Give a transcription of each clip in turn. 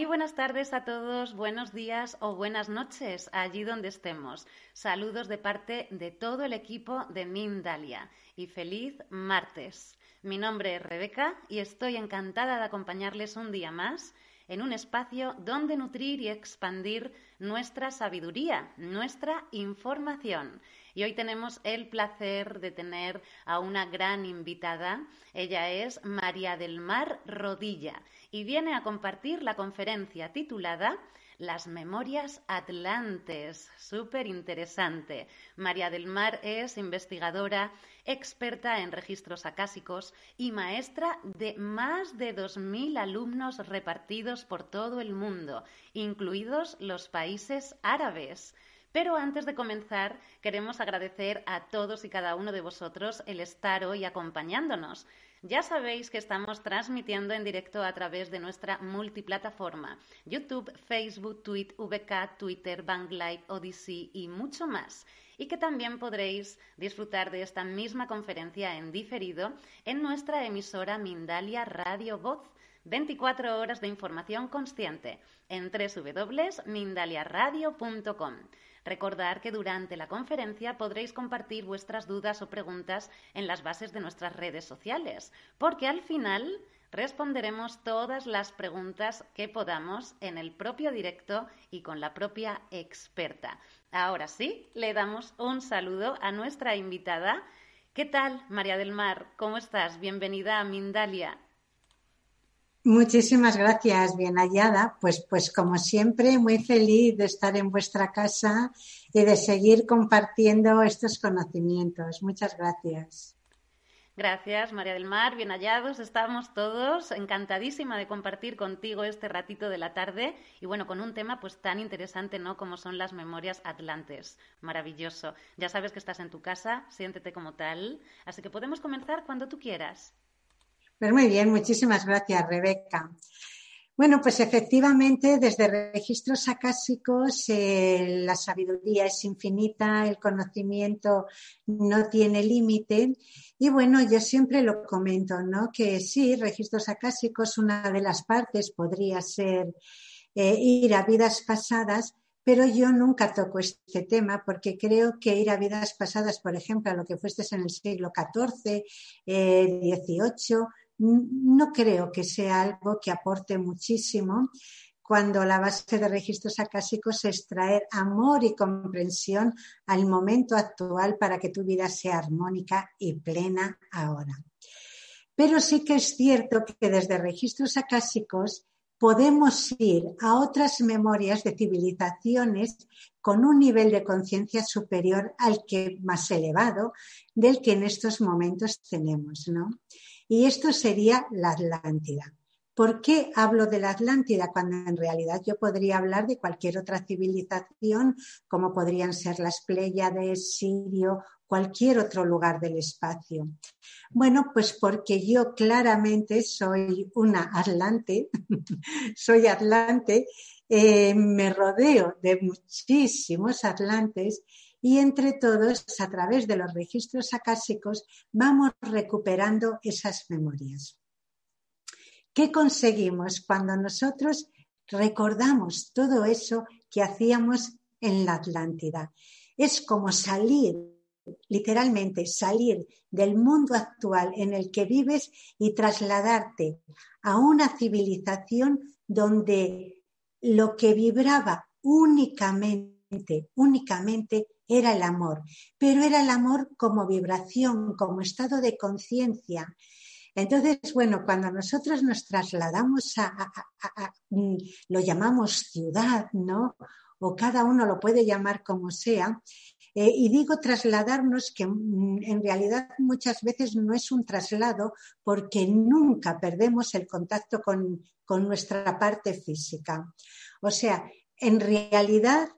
Muy buenas tardes a todos, buenos días o buenas noches allí donde estemos. Saludos de parte de todo el equipo de Mindalia y feliz martes. Mi nombre es Rebeca y estoy encantada de acompañarles un día más en un espacio donde nutrir y expandir nuestra sabiduría, nuestra información. Y hoy tenemos el placer de tener a una gran invitada. Ella es María del Mar Rodilla y viene a compartir la conferencia titulada las Memorias Atlantes. Súper interesante. María del Mar es investigadora, experta en registros acásicos y maestra de más de 2.000 alumnos repartidos por todo el mundo, incluidos los países árabes. Pero antes de comenzar, queremos agradecer a todos y cada uno de vosotros el estar hoy acompañándonos. Ya sabéis que estamos transmitiendo en directo a través de nuestra multiplataforma, YouTube, Facebook, Twitter, VK, Twitter, Banglight, Odyssey y mucho más. Y que también podréis disfrutar de esta misma conferencia en diferido en nuestra emisora Mindalia Radio Voz. 24 horas de información consciente en www.mindaliaradio.com. Recordar que durante la conferencia podréis compartir vuestras dudas o preguntas en las bases de nuestras redes sociales, porque al final responderemos todas las preguntas que podamos en el propio directo y con la propia experta. Ahora sí, le damos un saludo a nuestra invitada. ¿Qué tal, María del Mar? ¿Cómo estás? Bienvenida a Mindalia. Muchísimas gracias, bien hallada. Pues, pues como siempre, muy feliz de estar en vuestra casa y de seguir compartiendo estos conocimientos. Muchas gracias. Gracias, María del Mar. Bien hallados estamos todos. Encantadísima de compartir contigo este ratito de la tarde y bueno, con un tema pues tan interesante, ¿no? Como son las memorias atlantes. Maravilloso. Ya sabes que estás en tu casa, siéntete como tal. Así que podemos comenzar cuando tú quieras. Pues muy bien, muchísimas gracias, Rebeca. Bueno, pues efectivamente, desde registros acásicos eh, la sabiduría es infinita, el conocimiento no tiene límite. Y bueno, yo siempre lo comento, ¿no? Que sí, registros acásicos, una de las partes podría ser eh, ir a vidas pasadas, pero yo nunca toco este tema porque creo que ir a vidas pasadas, por ejemplo, a lo que fuiste en el siglo XIV, eh, XVIII, no creo que sea algo que aporte muchísimo cuando la base de registros acásicos es traer amor y comprensión al momento actual para que tu vida sea armónica y plena ahora. Pero sí que es cierto que desde registros acásicos podemos ir a otras memorias de civilizaciones con un nivel de conciencia superior al que más elevado del que en estos momentos tenemos, ¿no? Y esto sería la Atlántida. ¿Por qué hablo de la Atlántida cuando en realidad yo podría hablar de cualquier otra civilización, como podrían ser las Pléyades, Sirio, cualquier otro lugar del espacio? Bueno, pues porque yo claramente soy una Atlante, soy Atlante eh, me rodeo de muchísimos atlantes y entre todos, a través de los registros acásicos, vamos recuperando esas memorias. ¿Qué conseguimos cuando nosotros recordamos todo eso que hacíamos en la Atlántida? Es como salir, literalmente salir del mundo actual en el que vives y trasladarte a una civilización donde lo que vibraba únicamente, únicamente era el amor, pero era el amor como vibración, como estado de conciencia. Entonces, bueno, cuando nosotros nos trasladamos a, mm, lo llamamos ciudad, ¿no? O cada uno lo puede llamar como sea. Eh, y digo trasladarnos que mm, en realidad muchas veces no es un traslado porque nunca perdemos el contacto con, con nuestra parte física. O sea, en realidad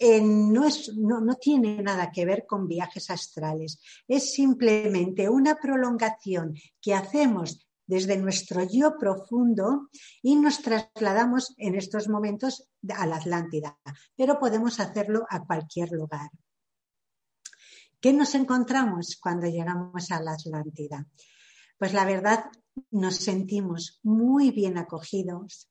no, tiene nada que ver con viajes astrales, es simplemente una prolongación que hacemos desde nuestro yo profundo y nos trasladamos en estos momentos a la Atlántida, pero podemos hacerlo a cualquier lugar. ¿Qué nos encontramos cuando llegamos a la Atlántida? Pues la verdad, nos sentimos muy bien acogidos,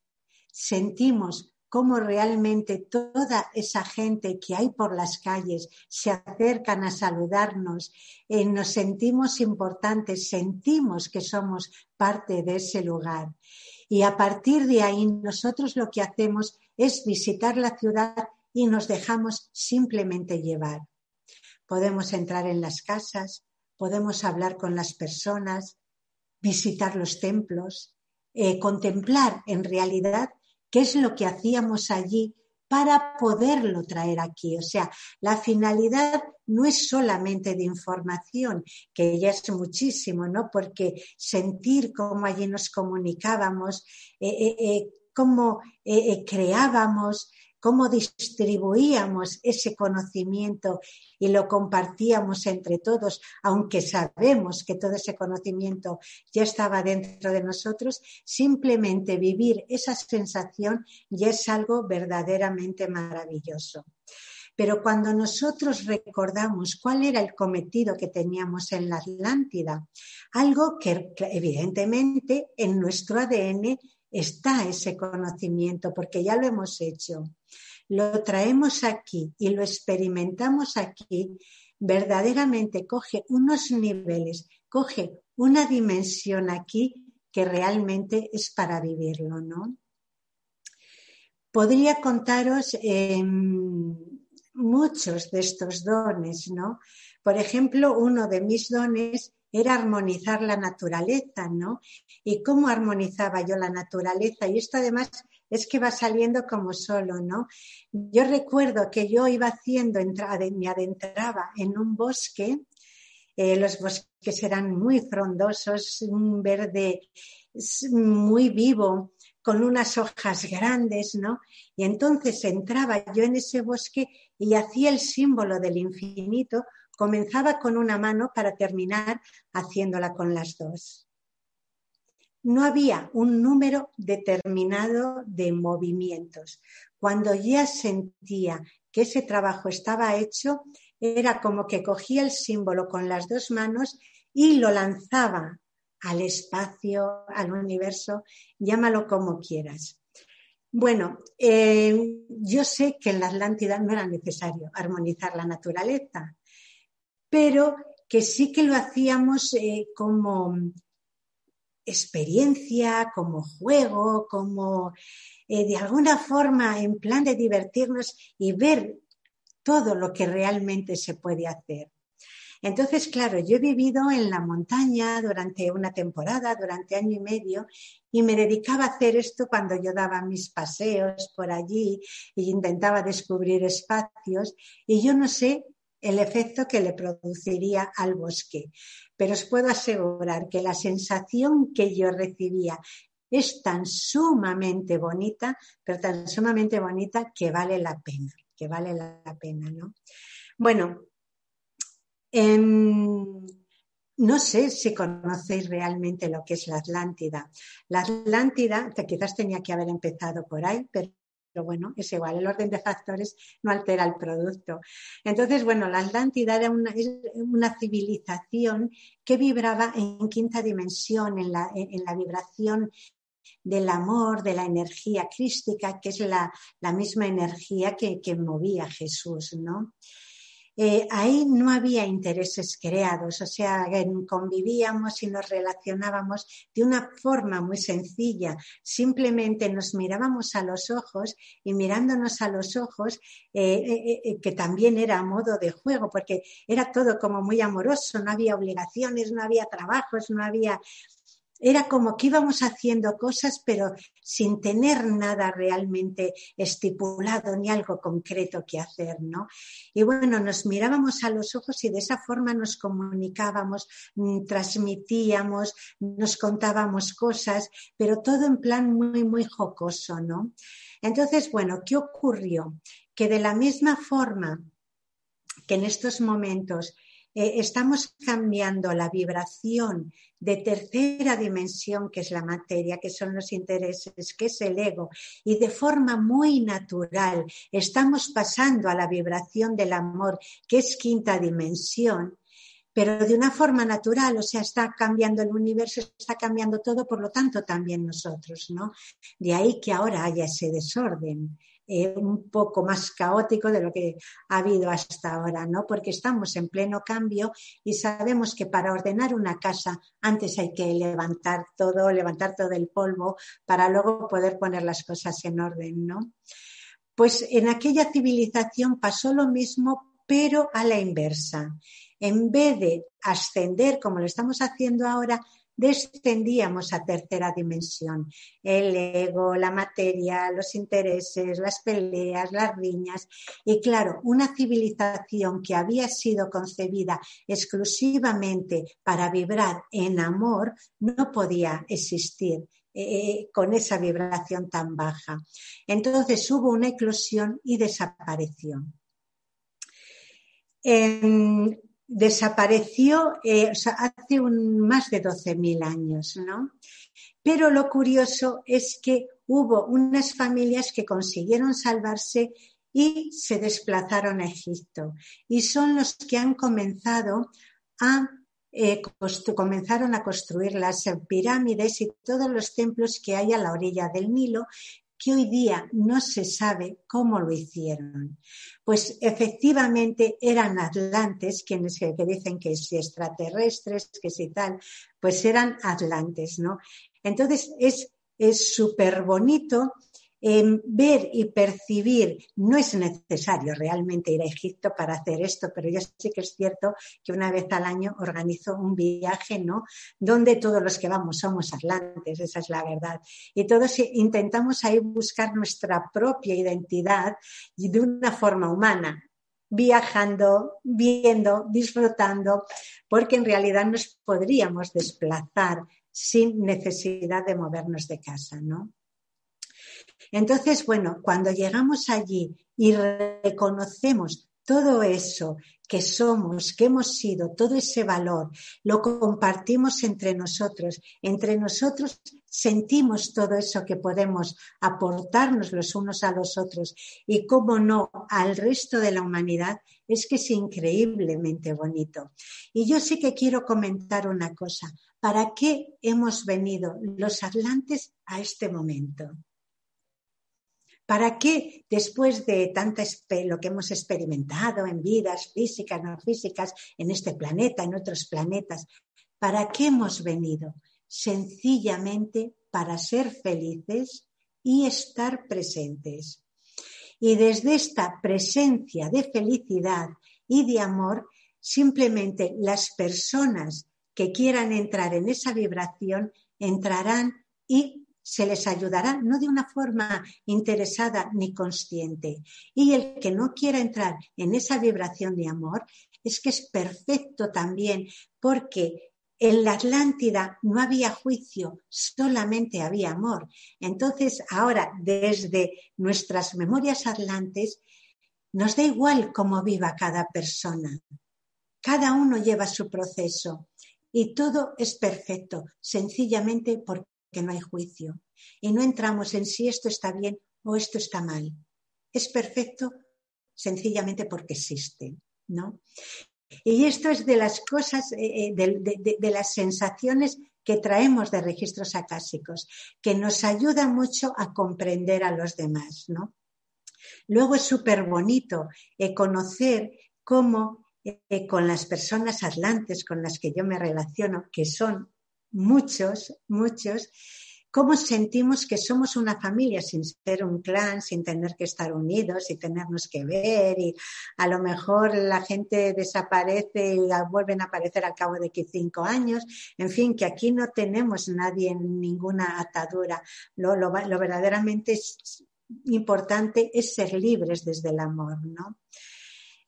sentimos cómo realmente toda esa gente que hay por las calles se acercan a saludarnos, eh, nos sentimos importantes, sentimos que somos parte de ese lugar. Y a partir de ahí nosotros lo que hacemos es visitar la ciudad y nos dejamos simplemente llevar. Podemos entrar en las casas, podemos hablar con las personas, visitar los templos, eh, contemplar en realidad qué es lo que hacíamos allí para poderlo traer aquí. O sea, la finalidad no es solamente de información, que ya es muchísimo, ¿no? Porque sentir cómo allí nos comunicábamos, eh, eh, eh, cómo creábamos, cómo distribuíamos ese conocimiento y lo compartíamos entre todos, aunque sabemos que todo ese conocimiento ya estaba dentro de nosotros, simplemente vivir esa sensación ya es algo verdaderamente maravilloso. Pero cuando nosotros recordamos cuál era el cometido que teníamos en la Atlántida, algo que evidentemente en nuestro ADN está ese conocimiento porque ya lo hemos hecho. Lo traemos aquí y lo experimentamos aquí, verdaderamente coge unos niveles, coge una dimensión aquí que realmente es para vivirlo, ¿no? Podría contaros em, muchos de estos dones, ¿no? Por ejemplo, uno de mis dones era armonizar la naturaleza, ¿no? Y cómo armonizaba yo la naturaleza. Y esto además es que va saliendo como solo, ¿no? Yo recuerdo que yo iba haciendo, me adentraba en un bosque, eh, los bosques eran muy frondosos, un verde muy vivo, con unas hojas grandes, ¿no? Y entonces entraba yo en ese bosque y hacía el símbolo del infinito Comenzaba con una mano para terminar haciéndola con las dos. No había un número determinado de movimientos. Cuando ya sentía que ese trabajo estaba hecho, era como que cogía el símbolo con las dos manos y lo lanzaba al espacio, al universo, llámalo como quieras. Bueno, eh, yo sé que en la Atlántida no era necesario armonizar la naturaleza, pero que sí que lo hacíamos eh, como experiencia, como juego, como eh, de alguna forma en plan de divertirnos y ver todo lo que realmente se puede hacer. Entonces, claro, yo he vivido en la montaña durante una temporada, durante año y medio, y me dedicaba a hacer esto cuando yo daba mis paseos por allí e intentaba descubrir espacios. Y yo no sé el efecto que le produciría al bosque. Pero os puedo asegurar que la sensación que yo recibía es tan sumamente bonita, pero tan sumamente bonita que vale la pena, que vale la pena, ¿no? Bueno, em, no sé si conocéis realmente lo que es la Atlántida. La Atlántida, quizás tenía que haber empezado por ahí, pero bueno, es igual, el orden de factores no altera el producto. Entonces, bueno, la Atlántida era una, civilización que vibraba en quinta dimensión, en la, en la vibración del amor, de la energía crística, que es la, misma energía que, que, movía a Jesús, ¿no? Eh, ahí no había intereses creados, o sea, convivíamos y nos relacionábamos de una forma muy sencilla. Simplemente nos mirábamos a los ojos y mirándonos a los ojos, eh, eh, que también era modo de juego, porque era todo como muy amoroso, no había obligaciones, no había trabajos, no había era como que íbamos haciendo cosas, pero sin tener nada realmente estipulado ni algo concreto que hacer, ¿no? Y bueno, nos mirábamos a los ojos y de esa forma nos comunicábamos, mm, transmitíamos, nos contábamos cosas, pero todo en plan muy, muy jocoso, ¿no? Entonces, bueno, ¿qué ocurrió? Que de la misma forma que en estos momentos eh, estamos cambiando la vibración de tercera dimensión, que es la materia, que son los intereses, que es el ego, y de forma muy natural estamos pasando a la vibración del amor, que es quinta dimensión, pero de una forma natural, o sea, está cambiando el universo, está cambiando todo, por lo tanto también nosotros, ¿no? De ahí que ahora haya ese desorden. Eh, un poco más caótico de lo que ha habido hasta ahora, ¿no? Porque estamos en pleno cambio y sabemos que para ordenar una casa antes hay que levantar todo, levantar todo el polvo para luego poder poner las cosas en orden, ¿no? Pues en aquella civilización pasó lo mismo, pero a la inversa. En vez de ascender como lo estamos haciendo ahora, descendíamos a tercera dimensión. El ego, la materia, los intereses, las peleas, las riñas. Y claro, una civilización que había sido concebida exclusivamente para vibrar en amor no podía existir. Eh, con esa vibración tan baja. Entonces hubo una eclosión y desapareció desapareció eh, hace más de 12.000 años, ¿no? Pero lo curioso es que hubo unas familias que consiguieron salvarse y se desplazaron a Egipto. Y son los que han comenzado a eh, comenzaron a construir las pirámides y todos los templos que hay a la orilla del Nilo, que hoy día no se sabe cómo lo hicieron. Pues efectivamente eran atlantes, quienes que dicen que si extraterrestres, que si tal, pues eran atlantes, ¿no? Entonces es súper bonito ver y percibir, no es necesario realmente ir a Egipto para hacer esto, pero yo sí que es cierto que una vez al año organizo un viaje, ¿no? Donde todos los que vamos somos atlantes, esa es la verdad. Y todos intentamos ahí buscar nuestra propia identidad y de una forma humana, viajando, viendo, disfrutando, porque en realidad nos podríamos desplazar sin necesidad de movernos de casa, ¿no? Entonces, bueno, cuando llegamos allí y reconocemos todo eso que somos, que hemos sido, todo ese valor, lo compartimos entre nosotros. Entre nosotros sentimos todo eso que podemos aportarnos los unos a los otros y, cómo no, al resto de la humanidad, es que es increíblemente bonito. Y yo sí que quiero comentar una cosa. ¿Para qué hemos venido los atlantes a este momento? ¿Para qué después de tanta lo que hemos experimentado en vidas físicas, no físicas, en este planeta, en otros planetas, ¿para qué hemos venido? Sencillamente para ser felices y estar presentes. Y desde esta presencia de felicidad y de amor, simplemente las personas que quieran entrar en esa vibración entrarán y se les ayudará no de una forma interesada ni consciente. Y el que no quiera entrar en esa vibración de amor es que es perfecto también porque en la Atlántida no había juicio, solamente había amor. Entonces, ahora, desde nuestras memorias atlantes, nos da igual cómo viva cada persona. Cada uno lleva su proceso y todo es perfecto, sencillamente porque que no hay juicio y no entramos en si esto está bien o esto está mal. Es perfecto sencillamente porque existe, ¿no? Y esto es de las cosas, eh, eh, de, las sensaciones que traemos de registros acásicos, que nos ayuda mucho a comprender a los demás, ¿no? Luego es súper bonito eh, conocer cómo con las personas atlantes con las que yo me relaciono, que son muchos, muchos, cómo sentimos que somos una familia sin ser un clan, sin tener que estar unidos y tenernos que ver y a lo mejor la gente desaparece y vuelven a aparecer al cabo de cinco años. En fin, que aquí no tenemos nadie en ninguna atadura. Lo, lo, lo verdaderamente importante es ser libres desde el amor, ¿no?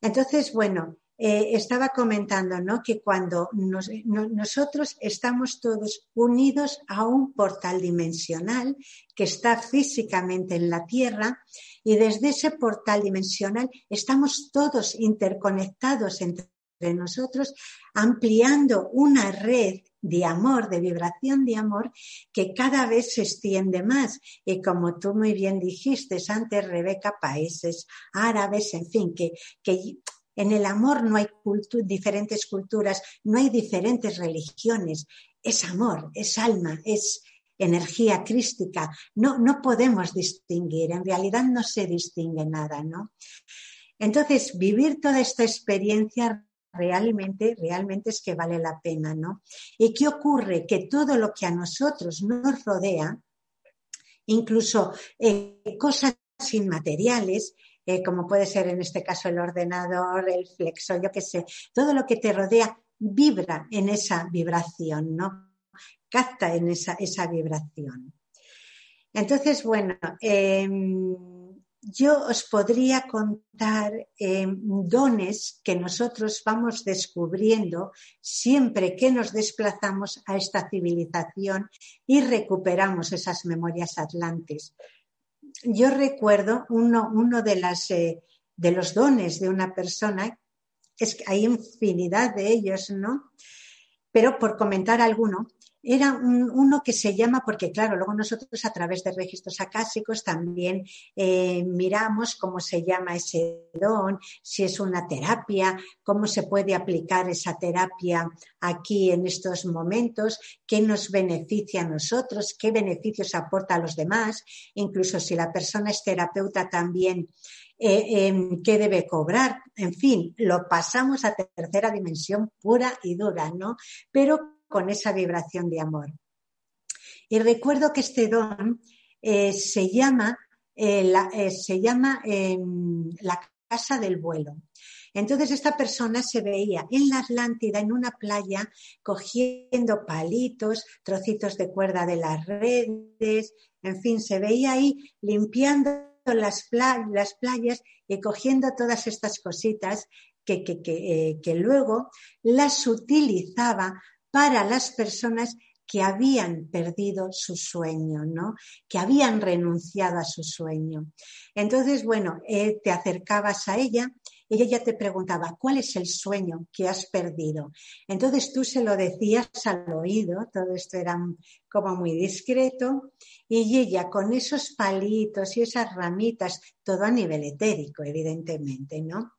Entonces, bueno, eh, estaba comentando ¿no? que cuando nosotros estamos todos unidos a un portal dimensional que está físicamente en la Tierra y desde ese portal dimensional estamos todos interconectados entre nosotros, ampliando una red de amor, de vibración de amor, que cada vez se extiende más. Y como tú muy bien dijiste antes, Rebeca, países árabes, en fin, que, que en el amor no hay diferentes culturas, no hay diferentes religiones. Es amor, es alma, es energía crística. No, no podemos distinguir, en realidad no se distingue nada, ¿no? Entonces, vivir toda esta experiencia realmente, realmente es que vale la pena, ¿no? ¿Y qué ocurre? Que todo lo que a nosotros nos rodea, incluso eh, cosas inmateriales, eh, como puede ser en este caso el ordenador, el flexo, yo qué sé, todo lo que te rodea vibra en esa vibración, ¿no? Capta en esa, esa vibración. Entonces, bueno, em, yo os podría contar em, dones que nosotros vamos descubriendo siempre que nos desplazamos a esta civilización y recuperamos esas memorias atlantes yo recuerdo uno, uno de, las, eh, de los dones de una persona, es que hay infinidad de ellos, ¿no? Pero por comentar alguno, era uno que se llama, porque claro, luego nosotros a través de registros acásicos también eh, miramos cómo se llama ese don, si es una terapia, cómo se puede aplicar esa terapia aquí en estos momentos, qué nos beneficia a nosotros, qué beneficios aporta a los demás, incluso si la persona es terapeuta también. Eh, em, qué debe cobrar, en fin, lo pasamos a tercera dimensión pura y dura, ¿no? Pero con esa vibración de amor. Y recuerdo que este don eh, se llama, eh, eh, se llama em, la casa del vuelo. Entonces esta persona se veía en la Atlántida, en una playa, cogiendo palitos, trocitos de cuerda de las redes, en fin, se veía ahí limpiando las, playas y cogiendo todas estas cositas que, que, luego las utilizaba para las personas que habían perdido su sueño, ¿no? Que habían renunciado a su sueño. Entonces, bueno, eh, te acercabas a ella ella te preguntaba, ¿cuál es el sueño que has perdido? Entonces tú se lo decías al oído, todo esto era como muy discreto, y ella con esos palitos y esas ramitas, todo a nivel etérico, evidentemente, ¿no?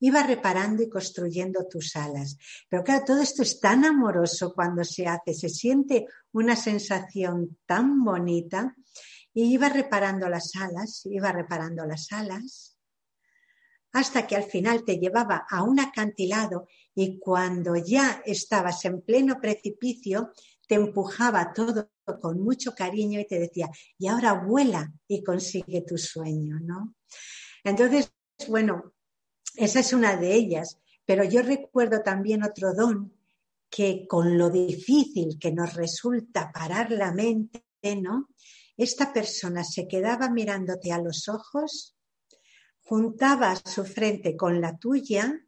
iba reparando y construyendo tus alas. Pero claro, todo esto es tan amoroso cuando se hace, se siente una sensación tan bonita y iba reparando las alas, iba reparando las alas, hasta que al final te llevaba a un acantilado y cuando ya estabas en pleno precipicio, te empujaba todo con mucho cariño y te decía, y ahora vuela y consigue tu sueño, ¿no? Entonces, bueno, esa es una de ellas, pero yo recuerdo también otro don que con lo difícil que nos resulta parar la mente, ¿no? Esta persona se quedaba mirándote a los ojos, juntaba su frente con la tuya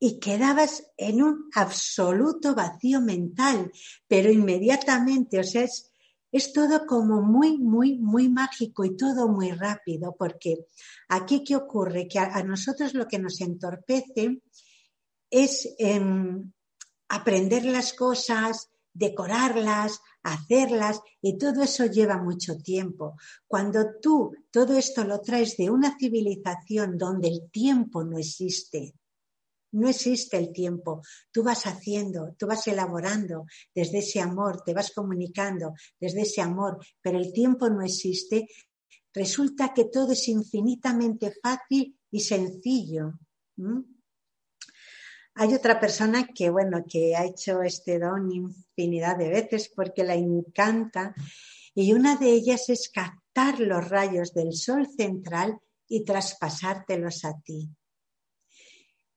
y quedabas en un absoluto vacío mental, pero inmediatamente, o sea, es, es todo como muy, muy, muy mágico y todo muy rápido, porque aquí qué ocurre? Que a, nosotros lo que nos entorpece es em, aprender las cosas, decorarlas, hacerlas y todo eso lleva mucho tiempo. Cuando tú todo esto lo traes de una civilización donde el tiempo no existe, no existe el tiempo. Tú vas haciendo, tú vas elaborando desde ese amor, te vas comunicando desde ese amor, pero el tiempo no existe. Resulta que todo es infinitamente fácil y sencillo. Hay otra persona que, bueno, que ha hecho este don infinidad de veces porque la encanta y una de ellas es captar los rayos del sol central y traspasártelos a ti.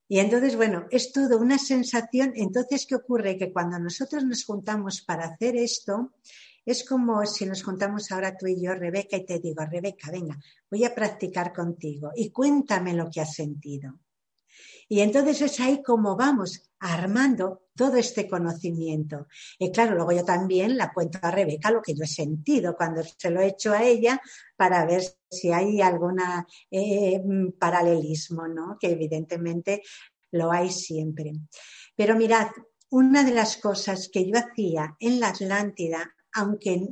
Y entonces, bueno, es todo una sensación. Entonces, ¿qué ocurre? Que cuando nosotros nos juntamos para hacer esto, es como si nos juntamos ahora tú y yo, Rebeca, y te digo, Rebeca, venga, voy a practicar contigo y cuéntame lo que has sentido. Y entonces es ahí como vamos armando todo este conocimiento. Y claro, luego yo también la cuento a Rebeca lo que yo he sentido cuando se lo he hecho a ella para ver si hay algún eh, paralelismo, ¿no? Que evidentemente lo hay siempre. Pero mirad, una de las cosas que yo hacía en la Atlántida, aunque,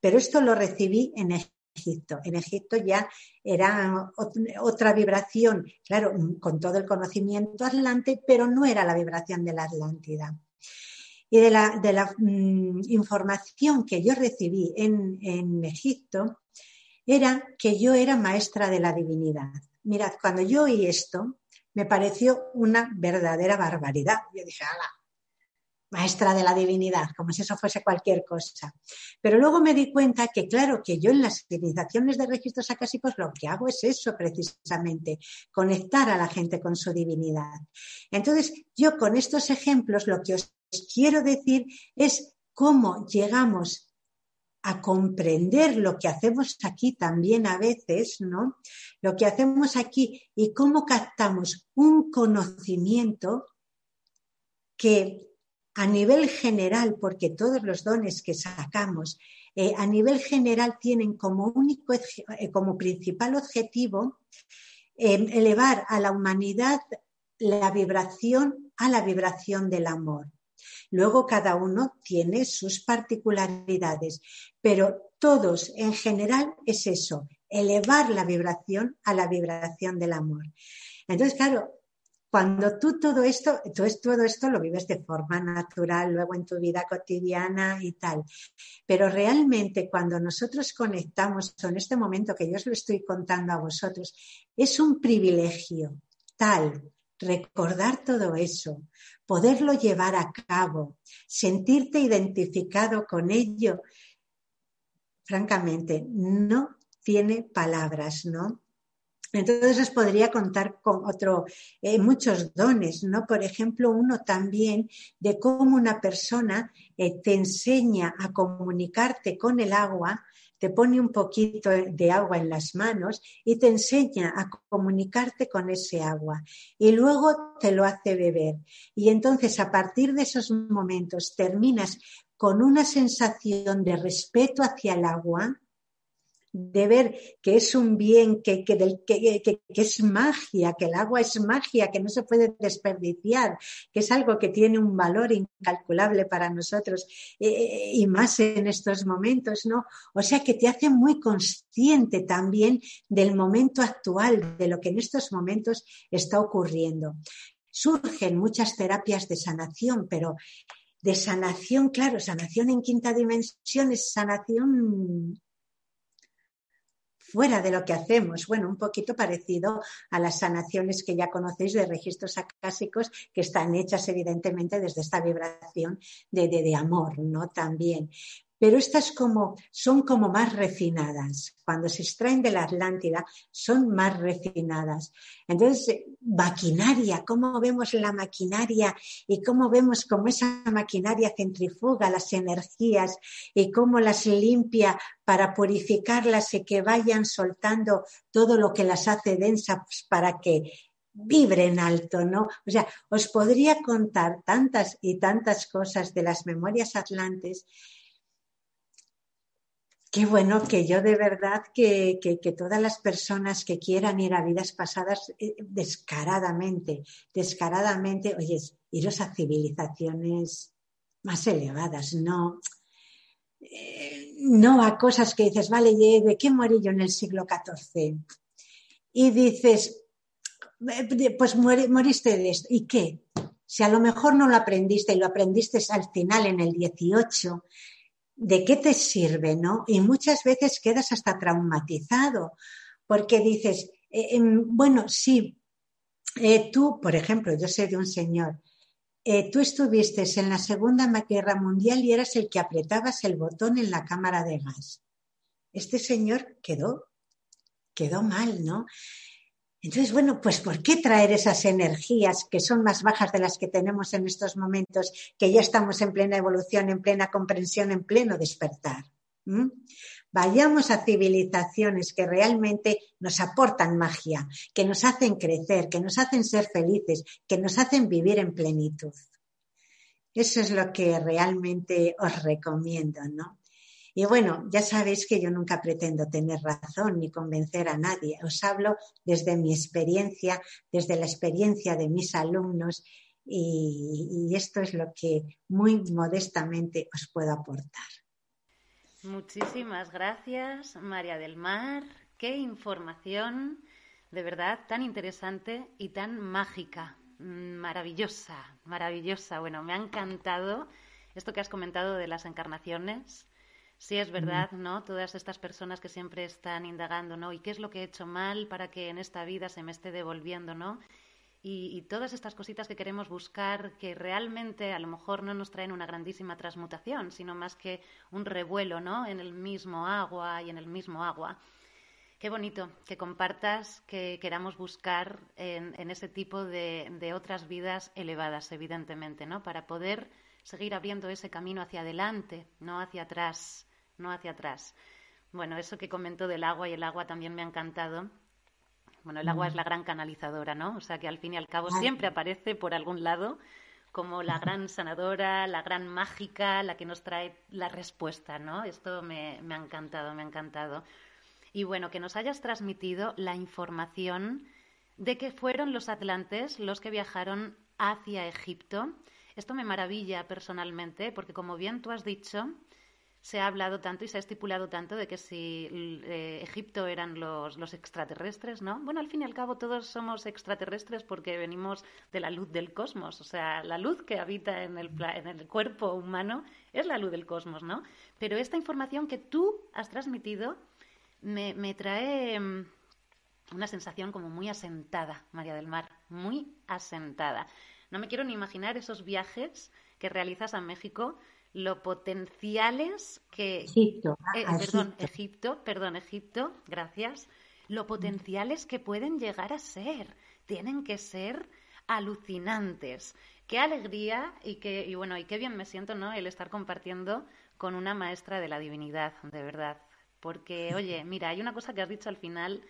pero esto lo recibí en Egipto. En Egipto ya era otra vibración, claro, con todo el conocimiento atlante, pero no era la vibración de la Atlántida. Y de la, mm, información que yo recibí en, en Egipto era que yo era maestra de la divinidad. Mirad, cuando yo oí esto, me pareció una verdadera barbaridad. Yo dije, ala, maestra de la divinidad, como si eso fuese cualquier cosa. Pero luego me di cuenta que, claro, que yo en las civilizaciones de registros acásicos lo que hago es eso precisamente, conectar a la gente con su divinidad. Entonces, yo con estos ejemplos lo que os quiero decir es cómo llegamos a comprender lo que hacemos aquí también a veces, ¿no? Lo que hacemos aquí y cómo captamos un conocimiento que a nivel general, porque todos los dones que sacamos eh, a nivel general tienen como único, eh, como principal objetivo em, elevar a la humanidad la vibración a la vibración del amor. Luego cada uno tiene sus particularidades, pero todos en general es eso, elevar la vibración a la vibración del amor. Entonces, claro, cuando tú todo esto, tú todo esto lo vives de forma natural, luego en tu vida cotidiana y tal. Pero realmente cuando nosotros conectamos en este momento que yo os lo estoy contando a vosotros, es un privilegio tal recordar todo eso, poderlo llevar a cabo, sentirte identificado con ello, francamente, no tiene palabras, ¿no? Entonces podría contar con otro, eh, muchos dones, ¿no? Por ejemplo, uno también de cómo una persona eh, te enseña a comunicarte con el agua, te pone un poquito de agua en las manos y te enseña a comunicarte con ese agua y luego te lo hace beber. Y entonces a partir de esos momentos terminas con una sensación de respeto hacia el agua, de ver que es un bien, que, es magia, que el agua es magia, que no se puede desperdiciar, que es algo que tiene un valor incalculable para nosotros eh, eh, y más en estos momentos, ¿no? O sea que te hace muy consciente también del momento actual, de lo que en estos momentos está ocurriendo. Surgen muchas terapias de sanación, pero de sanación, claro, sanación en quinta dimensión es sanación fuera de lo que hacemos. Bueno, un poquito parecido a las sanaciones que ya conocéis de registros acásicos que están hechas evidentemente desde esta vibración de, de, amor, ¿no? También pero estas como, son como más refinadas. Cuando se extraen de la Atlántida, son más refinadas. Entonces, maquinaria, cómo vemos la maquinaria y cómo vemos cómo esa maquinaria centrifuga las energías y cómo las limpia para purificarlas y que vayan soltando todo lo que las hace densas pues, para que vibren alto, ¿no? O sea, os podría contar tantas y tantas cosas de las memorias atlantes Qué bueno que yo de verdad que, todas las personas que quieran ir a vidas pasadas eh, descaradamente, descaradamente, oye, iros a civilizaciones más elevadas, no, eh, no a cosas que dices, vale, ¿de qué morí yo en el siglo XIV? Y dices, eh, pues moriste de esto. ¿Y qué? Si a lo mejor no lo aprendiste y lo aprendiste al final en el 18, ¿de qué te sirve, no? Y muchas veces quedas hasta traumatizado porque dices, eh, em, bueno, sí, tú, por ejemplo, yo sé de un señor eh, tú estuviste en la Segunda Guerra Mundial y eras el que apretabas el botón en la cámara de gas. Este señor quedó, quedó mal, ¿no? Entonces, bueno, pues ¿por qué traer esas energías que son más bajas de las que tenemos en estos momentos, que ya estamos en plena evolución, en plena comprensión, en pleno despertar? Vayamos a civilizaciones que realmente nos aportan magia, que nos hacen crecer, que nos hacen ser felices, que nos hacen vivir en plenitud. Eso es lo que realmente os recomiendo, ¿no? Y bueno, ya sabéis que yo nunca pretendo tener razón ni convencer a nadie. Os hablo desde mi experiencia, desde la experiencia de mis alumnos y, esto es lo que muy modestamente os puedo aportar. Muchísimas gracias, María del Mar. Qué información, de verdad, tan interesante y tan mágica. Maravillosa, maravillosa. Bueno, me ha encantado esto que has comentado de las encarnaciones. Sí, es verdad, ¿no? Todas estas personas que siempre están indagando, ¿no? ¿Y qué es lo que he hecho mal para que en esta vida se me esté devolviendo, ¿no? y, todas estas cositas que queremos buscar que realmente a lo mejor no nos traen una grandísima transmutación, sino más que un revuelo ¿no? en el mismo agua y en el mismo agua. Qué bonito que compartas que queramos buscar en, ese tipo de, de, otras vidas elevadas, evidentemente, ¿no? Para poder seguir abriendo ese camino hacia adelante, no hacia atrás, no hacia atrás. Bueno, eso que comentó del agua y el agua también me ha encantado bueno, el agua es mm. la gran canalizadora, ¿no? O sea que al fin y al cabo siempre aparece por algún lado como la gran sanadora, la gran mágica, la que nos trae la respuesta, ¿no? Esto me, me ha encantado, me ha encantado. Y bueno, que nos hayas transmitido la información de que fueron los atlantes los que viajaron hacia Egipto. Esto me maravilla personalmente, porque como bien tú has dicho, se ha hablado tanto y se ha estipulado tanto de que si eh, Egipto eran los, los, extraterrestres, ¿no? Bueno, al fin y al cabo todos somos extraterrestres porque venimos de la luz del cosmos, o sea, la luz que habita en el, en el cuerpo humano es la luz del cosmos, ¿no? Pero esta información que tú has transmitido me, me trae mm, una sensación como muy asentada, María del Mar, muy asentada. No me quiero ni imaginar esos viajes que realizas a México lo potenciales que... Egipto. Eh, perdón, Egipto. perdón, Egipto, gracias. Lo potenciales que pueden llegar a ser. Tienen que ser alucinantes. Qué alegría y qué, y bueno, y qué bien me siento, ¿no? El estar compartiendo con una maestra de la divinidad, de verdad. Porque, oye, mira, hay una cosa que has dicho al final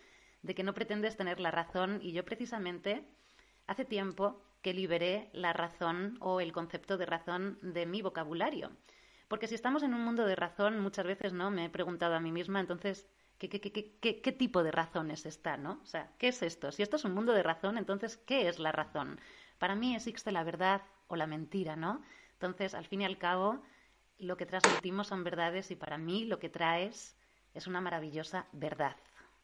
de que no pretendes tener la razón y yo precisamente hace tiempo que liberé la razón o el concepto de razón de mi vocabulario. Porque si estamos en un mundo de razón, muchas veces no me he preguntado a mí misma, entonces, ¿qué, qué, qué, qué tipo de razón es esta? ¿no? O sea, ¿qué es esto? Si esto es un mundo de razón, entonces, ¿qué es la razón? Para mí existe la verdad o la mentira, ¿no? Entonces, al fin y al cabo, lo que transmitimos son verdades y para mí lo que traes es una maravillosa verdad.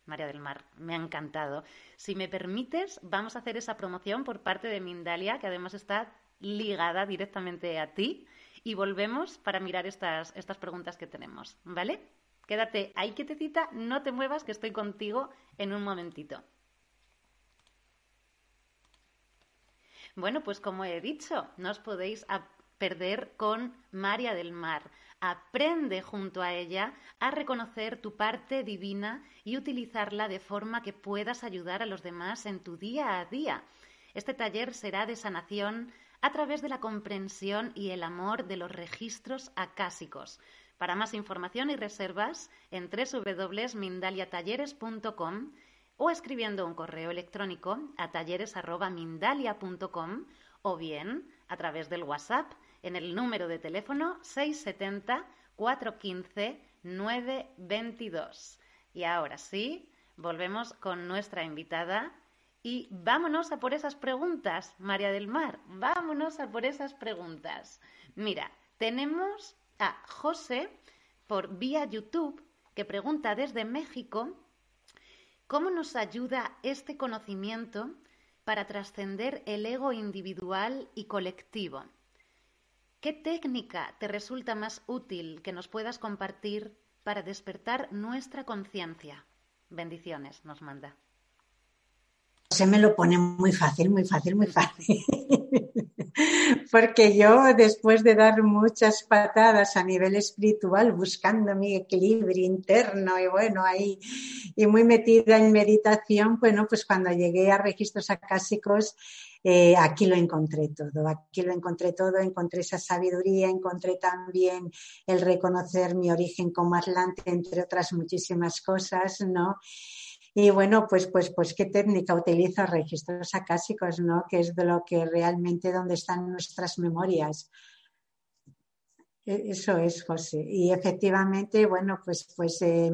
María del Mar. Me ha encantado. Si me permites, vamos a hacer esa promoción por parte de Mindalia, que además está ligada directamente a ti, y volvemos para mirar estas, estas preguntas que tenemos, ¿vale? Quédate ahí quietecita, no te muevas, que estoy contigo en un momentito. Bueno, pues como he dicho, no os podéis perder con María del Mar. Aprende junto a ella a reconocer tu parte divina y utilizarla de forma que puedas ayudar a los demás en tu día a día. Este taller será de sanación a través de la comprensión y el amor de los registros acásicos. Para más información y reservas, en www.mindaliatalleres.com o escribiendo un correo electrónico a talleres.mindalia.com o bien a través del WhatsApp en el número de teléfono 670 415 922. Y ahora sí, volvemos con nuestra invitada y vámonos a por esas preguntas, María del Mar, vámonos a por esas preguntas. Mira, tenemos a José por vía YouTube que pregunta desde México cómo nos ayuda este conocimiento para trascender el ego individual y colectivo. ¿Qué técnica te resulta más útil que nos puedas compartir para despertar nuestra conciencia? Bendiciones, nos manda. Se me lo pone muy fácil, muy fácil, muy fácil. Porque yo, después de dar muchas patadas a nivel espiritual, buscando mi equilibrio interno y bueno, ahí, y muy metida en meditación, bueno, pues cuando llegué a registros acásicos, eh, aquí lo encontré todo, aquí lo encontré todo, encontré esa sabiduría, encontré también el reconocer mi origen como Atlante, entre otras muchísimas cosas, ¿no? Y bueno, pues, pues, pues, ¿qué técnica utilizo? Registros acásicos, ¿no? Que es de lo que realmente donde están nuestras memorias. E, eso es, José. Y efectivamente, bueno, pues, pues, eh,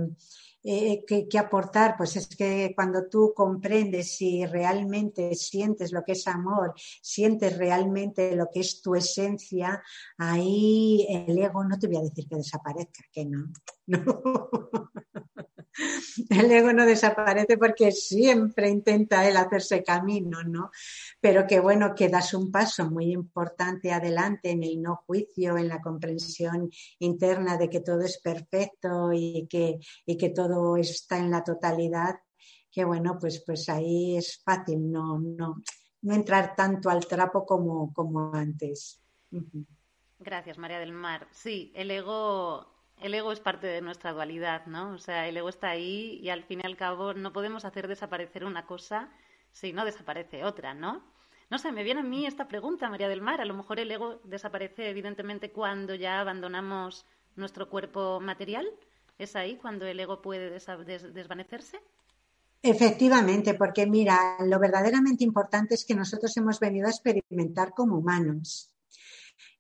eh, ¿qué, aportar? Pues es que cuando tú comprendes y realmente sientes lo que es amor, sientes realmente lo que es tu esencia, ahí el ego no te voy a decir que desaparezca, que no. no. El ego no desaparece porque siempre intenta él hacerse camino, ¿no? Pero que bueno, que das un paso muy importante adelante en el no juicio, en la comprensión interna de que todo es perfecto y que, y que todo está en la totalidad, que bueno, pues, pues ahí es fácil no, no, no entrar tanto al trapo como, como antes. Gracias, María del Mar. Sí, el ego el ego es parte de nuestra dualidad, ¿no? O sea, el ego está ahí y al fin y al cabo no podemos hacer desaparecer una cosa si no desaparece otra, ¿no? No sé, me viene a mí esta pregunta, María del Mar. A lo mejor el ego desaparece evidentemente cuando ya abandonamos nuestro cuerpo material. ¿Es ahí cuando el ego puede desvanecerse? Efectivamente, porque mira, lo verdaderamente importante es que nosotros hemos venido a experimentar como humanos.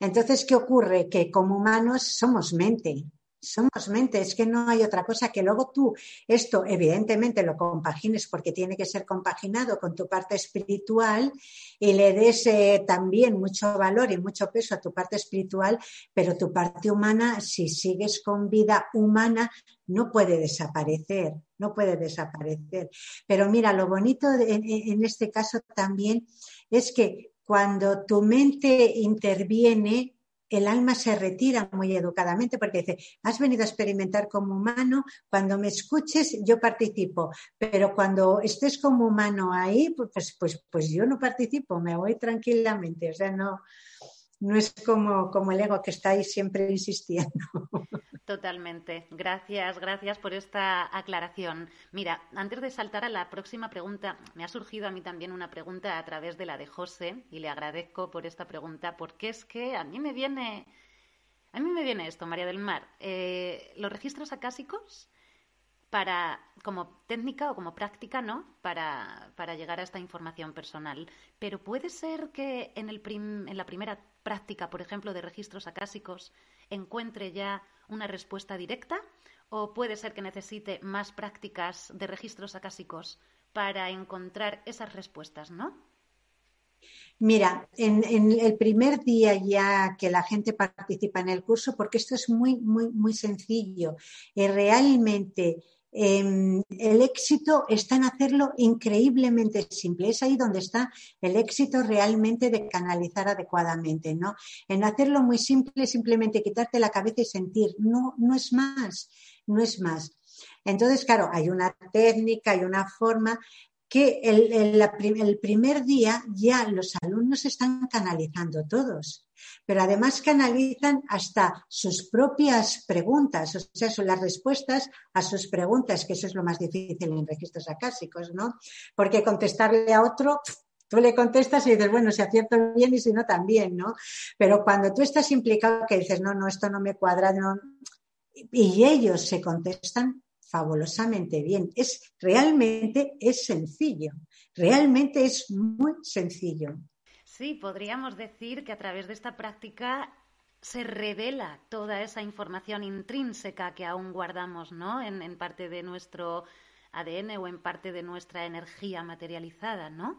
Entonces, ¿qué ocurre? Que como humanos somos mente, somos mente, es que no hay otra cosa que luego tú esto evidentemente lo compagines porque tiene que ser compaginado con tu parte espiritual y le des eh, también mucho valor y mucho peso a tu parte espiritual, pero tu parte humana, si sigues con vida humana, no puede desaparecer, no puede desaparecer. Pero mira, lo bonito en este caso también es que cuando tu mente interviene, el alma se retira muy educadamente porque dice, has venido a experimentar como humano, cuando me escuches yo participo, pero cuando estés como humano ahí, pues, pues, pues, yo no participo, me voy tranquilamente, o sea, no, no es como, como el ego que está ahí siempre insistiendo. Totalmente. Gracias, gracias por esta aclaración. Mira, antes de saltar a la próxima pregunta, me ha surgido a mí también una pregunta a través de la de José y le agradezco por esta pregunta porque es que a mí me viene, a mí me viene esto, María del Mar. Eh, los registros acásicos para, como técnica o como práctica, ¿no? Para, para llegar a esta información personal. Pero puede ser que en, el en la primera práctica, por ejemplo, de registros acásicos, encuentre ya una respuesta directa o puede ser que necesite más prácticas de registros acásicos para encontrar esas respuestas, ¿no? Mira, en, el primer día ya que la gente participa en el curso, porque esto es muy, muy, muy sencillo, y realmente Em, el éxito está en hacerlo increíblemente simple. Es ahí donde está el éxito realmente de canalizar adecuadamente, ¿no? En hacerlo muy simple, simplemente quitarte la cabeza y sentir. No, no es más, no es más. Entonces, claro, hay una técnica, hay una forma que el primer día ya los alumnos están canalizando todos pero además canalizan hasta sus propias preguntas, o sea, son las respuestas a sus preguntas, que eso es lo más difícil en registros acásicos, ¿no? Porque contestarle a otro, Tú le contestas y dices, bueno, si acierto bien y si no también, ¿no? Pero cuando tú estás implicado que dices, no, no, esto no me cuadra, no, y ellos se contestan fabulosamente bien. Es realmente es sencillo, realmente es muy sencillo. Sí, podríamos decir que a través de esta práctica se revela toda esa información intrínseca que aún guardamos, ¿no? En, parte de nuestro ADN o en parte de nuestra energía materializada, ¿no?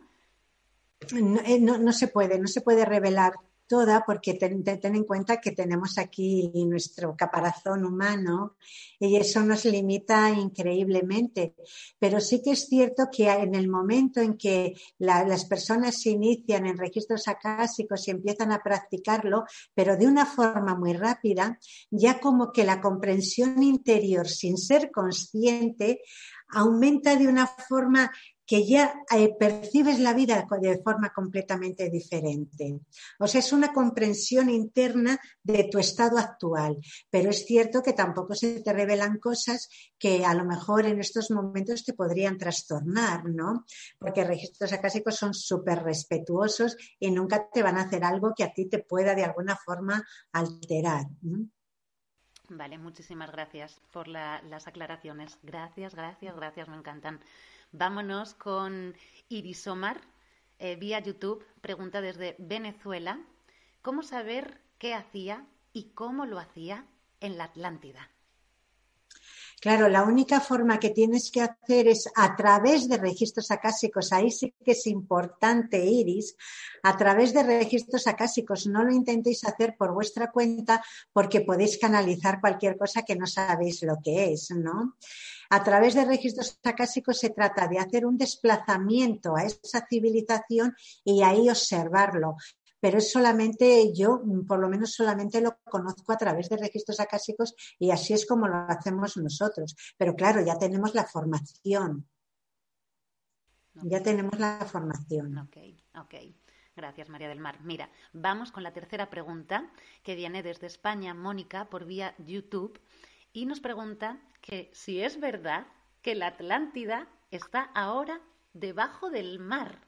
Eh, ¿no? No, se puede, no se puede revelar toda porque ten, en cuenta que tenemos aquí nuestro caparazón humano y eso nos limita increíblemente. Pero sí que es cierto que en el momento en que las personas se inician en registros acásicos y empiezan a practicarlo, pero de una forma muy rápida, ya como que la comprensión interior sin ser consciente aumenta de una forma que ya eh, percibes la vida de forma completamente diferente. O sea, es una comprensión interna de tu estado actual, pero es cierto que tampoco se te revelan cosas que a lo mejor en estos momentos te podrían trastornar, ¿no? Porque registros acásicos son súper respetuosos y nunca te van a hacer algo que a ti te pueda de alguna forma alterar. Vale, muchísimas gracias por las aclaraciones. Gracias, gracias, gracias, me encantan. Vámonos con Irisomar, eh, vía YouTube, pregunta desde Venezuela, ¿cómo saber qué hacía y cómo lo hacía en la Atlántida? Claro, la única forma que tienes que hacer es a través de registros acásicos. Ahí sí que es importante, Iris, a través de registros acásicos. No lo intentéis hacer por vuestra cuenta porque podéis canalizar cualquier cosa que no sabéis lo que es, ¿no? A través de registros acásicos se trata de hacer un desplazamiento a esa civilización y ahí observarlo pero es solamente yo, por lo menos solamente lo conozco a través de registros acásicos y así es como lo hacemos nosotros. Pero claro, ya tenemos la formación. Ya tenemos la formación. Ok, ok. Gracias, María del Mar. Mira, vamos con la tercera pregunta que viene desde España, Mónica, por vía YouTube, y nos pregunta que si es verdad que la Atlántida está ahora debajo del mar.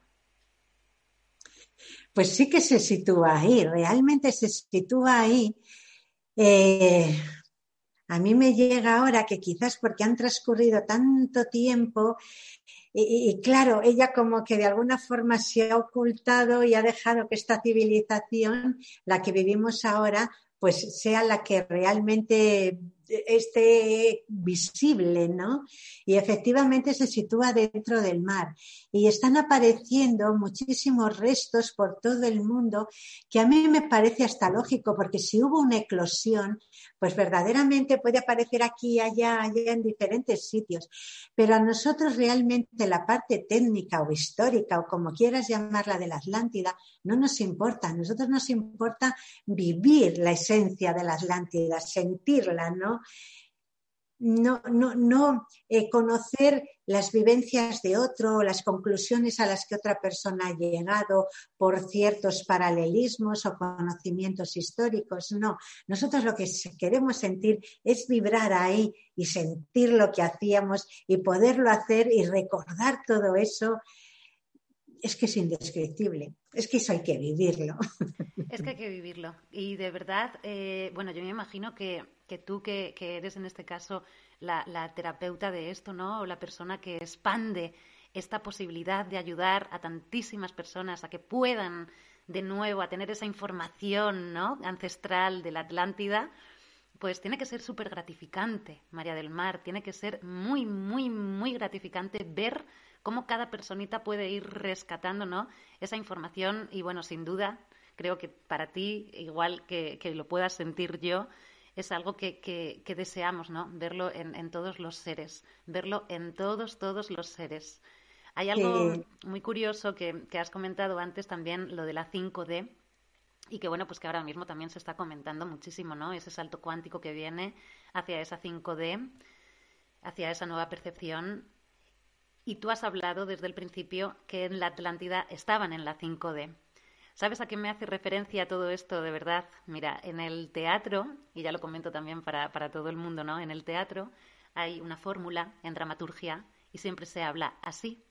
Pues sí que se sitúa ahí, realmente se sitúa ahí. Eh, a mí me llega ahora que quizás porque han transcurrido tanto tiempo y, y, claro, ella como que de alguna forma se ha ocultado y ha dejado que esta civilización, la que vivimos ahora, pues sea la que realmente esté visible, ¿no? Y efectivamente se sitúa dentro del mar. Y están apareciendo muchísimos restos por todo el mundo que a mí me parece hasta lógico, porque si hubo una eclosión, pues verdaderamente puede aparecer aquí, allá, allá en diferentes sitios. Pero a nosotros realmente la parte técnica o histórica o como quieras llamarla de la Atlántida no nos importa. A nosotros nos importa vivir la esencia de la Atlántida, sentirla, ¿no? No, no, no eh, conocer las vivencias de otro, las conclusiones a las que otra persona ha llegado por ciertos paralelismos o conocimientos históricos. No, nosotros lo que queremos sentir es vibrar ahí y sentir lo que hacíamos y poderlo hacer y recordar todo eso. Es que es indescriptible. Es que eso hay que vivirlo. Es que hay que vivirlo. Y de verdad, eh, bueno, yo me imagino que tú que, eres en este caso la, terapeuta de esto, ¿no? O la persona que expande esta posibilidad de ayudar a tantísimas personas a que puedan de nuevo a tener esa información, ¿no? Ancestral de la Atlántida, pues tiene que ser súper gratificante, María del Mar, tiene que ser muy, muy, muy gratificante ver cómo cada personita puede ir rescatando, ¿no? Esa información y bueno, sin duda, creo que para ti, igual que, que lo puedas sentir yo, es algo que, deseamos, ¿no? Verlo en, todos los seres, verlo en todos, todos los seres. Hay algo muy curioso que, has comentado antes también, lo de la 5D, y que bueno, pues que ahora mismo también se está comentando muchísimo, ¿no? Ese salto cuántico que viene hacia esa 5D, hacia esa nueva percepción. Y tú has hablado desde el principio que en la Atlántida estaban en la 5D. ¿Sabes a qué me hace referencia todo esto de verdad? Mira, en el teatro, y ya lo comento también para, para todo el mundo, ¿no? En el teatro hay una fórmula en dramaturgia y siempre se habla así.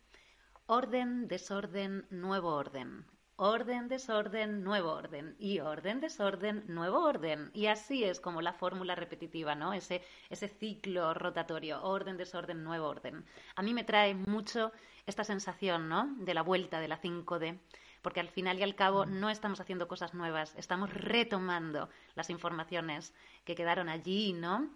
Orden, desorden, nuevo orden. Orden, desorden, nuevo orden. Y orden, desorden, nuevo orden. Y así es como la fórmula repetitiva, ¿no? Ese, ese ciclo rotatorio. Orden, desorden, nuevo orden. A mí me trae mucho esta sensación, ¿no? De la vuelta de la 5D porque al final y al cabo mm. no estamos haciendo cosas nuevas, estamos retomando las informaciones que quedaron allí, ¿no?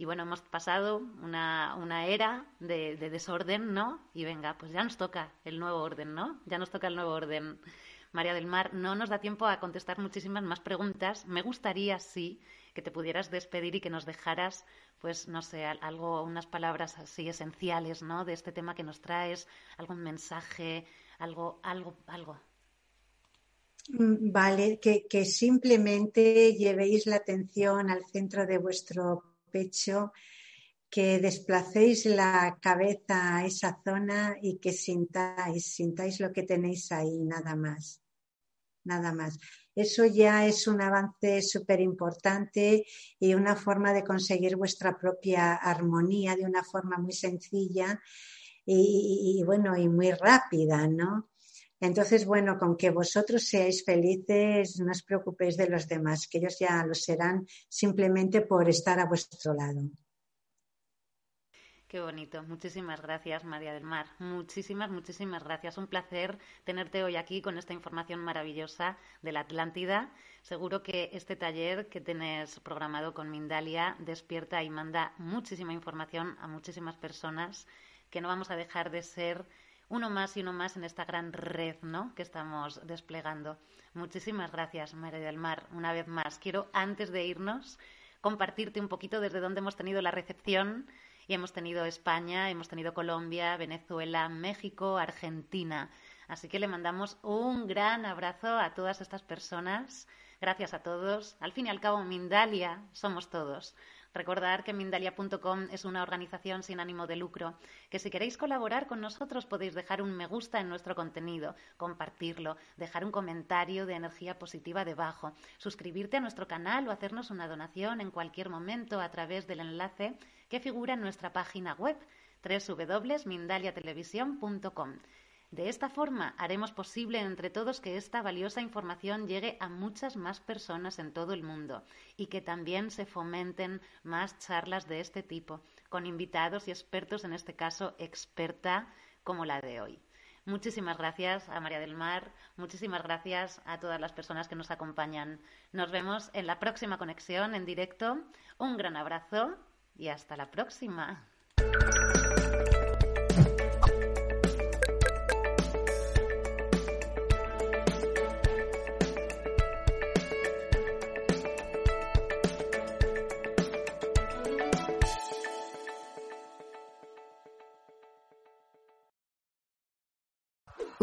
Y bueno, hemos pasado una, una era de, desorden, ¿no? Y venga, pues ya nos toca el nuevo orden, ¿no? Ya nos toca el nuevo orden. María del Mar, no nos da tiempo a contestar muchísimas más preguntas. Me gustaría, sí, que te pudieras despedir y que nos dejaras, pues, no sé, algo, unas palabras así esenciales, ¿no? De este tema que nos traes, algún mensaje, algo, algo, algo. Vale, que simplemente llevéis la atención al centro de vuestro pecho que desplacéis la cabeza a esa zona y que sintáis, sintáis lo que tenéis ahí, nada más. Nada más. Eso ya es un avance súper importante y una forma de conseguir vuestra propia armonía de una forma muy sencilla y, bueno, y muy rápida, ¿no? Entonces, bueno, con que vosotros seáis felices, no os preocupéis de los demás, que ellos ya lo serán simplemente por estar a vuestro lado. Qué bonito. Muchísimas gracias, María del Mar. Muchísimas, muchísimas gracias. Un placer tenerte hoy aquí con esta información maravillosa de la Atlántida. Seguro que este taller que tienes programado con Mindalia despierta y manda muchísima información a muchísimas personas que no vamos a dejar de ser uno más y uno más en esta gran red ¿no? que estamos desplegando. Muchísimas gracias, María del Mar, una vez más. Quiero, antes de irnos, compartirte un poquito desde dónde hemos tenido la recepción y hemos tenido España, hemos tenido Colombia, Venezuela, México, Argentina. Así que le mandamos un gran abrazo a todas estas personas. Gracias a todos. Al fin y al cabo, Mindalia somos todos. Recordar que Mindalia.com es una organización sin ánimo de lucro, que si queréis colaborar con nosotros podéis dejar un me gusta en nuestro contenido, compartirlo, dejar un comentario de energía positiva debajo, suscribirte a nuestro canal o hacernos una donación en cualquier momento a través del enlace que figura en nuestra página web www.mindaliatelevisión.com. De esta forma haremos posible entre todos que esta valiosa información llegue a muchas más personas en todo el mundo y que también se fomenten más charlas de este tipo, con invitados y expertos, en este caso experta como la de hoy. Muchísimas gracias a María del Mar, muchísimas gracias a todas las personas que nos acompañan. Nos vemos en la próxima conexión en directo. Un gran abrazo y hasta la próxima.